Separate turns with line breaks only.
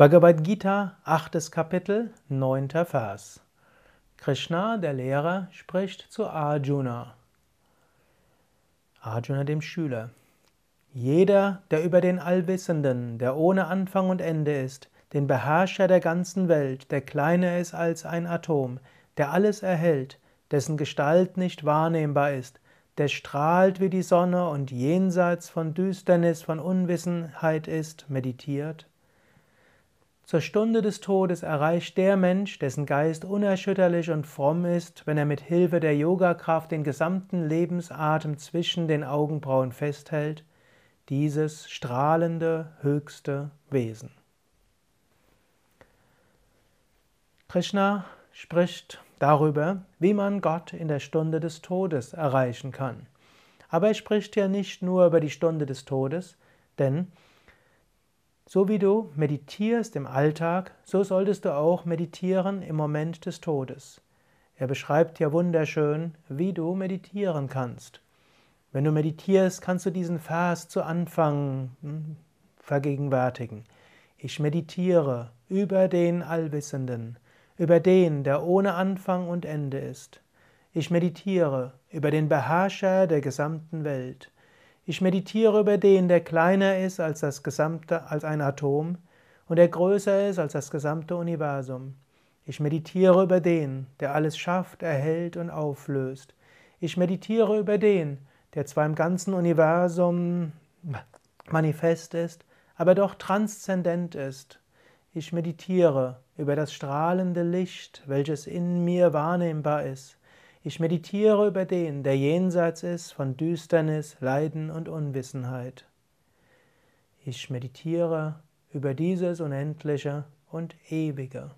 Bhagavad Gita, achtes Kapitel, neunter Vers. Krishna, der Lehrer, spricht zu Arjuna. Arjuna, dem Schüler. Jeder, der über den Allwissenden, der ohne Anfang und Ende ist, den Beherrscher der ganzen Welt, der kleiner ist als ein Atom, der alles erhält, dessen Gestalt nicht wahrnehmbar ist, der strahlt wie die Sonne und jenseits von Düsternis, von Unwissenheit ist, meditiert, zur Stunde des Todes erreicht der Mensch, dessen Geist unerschütterlich und fromm ist, wenn er mit Hilfe der Yogakraft den gesamten Lebensatem zwischen den Augenbrauen festhält, dieses strahlende höchste Wesen. Krishna spricht darüber, wie man Gott in der Stunde des Todes erreichen kann. Aber er spricht ja nicht nur über die Stunde des Todes, denn so wie du meditierst im Alltag, so solltest du auch meditieren im Moment des Todes. Er beschreibt ja wunderschön, wie du meditieren kannst. Wenn du meditierst, kannst du diesen Vers zu Anfang hm, vergegenwärtigen. Ich meditiere über den Allwissenden, über den, der ohne Anfang und Ende ist. Ich meditiere über den Beherrscher der gesamten Welt. Ich meditiere über den, der kleiner ist als das gesamte, als ein Atom und der größer ist als das gesamte Universum. Ich meditiere über den, der alles schafft, erhält und auflöst. Ich meditiere über den, der zwar im ganzen Universum manifest ist, aber doch transzendent ist. Ich meditiere über das strahlende Licht, welches in mir wahrnehmbar ist. Ich meditiere über den, der jenseits ist von Düsternis, Leiden und Unwissenheit. Ich meditiere über dieses Unendliche und Ewige.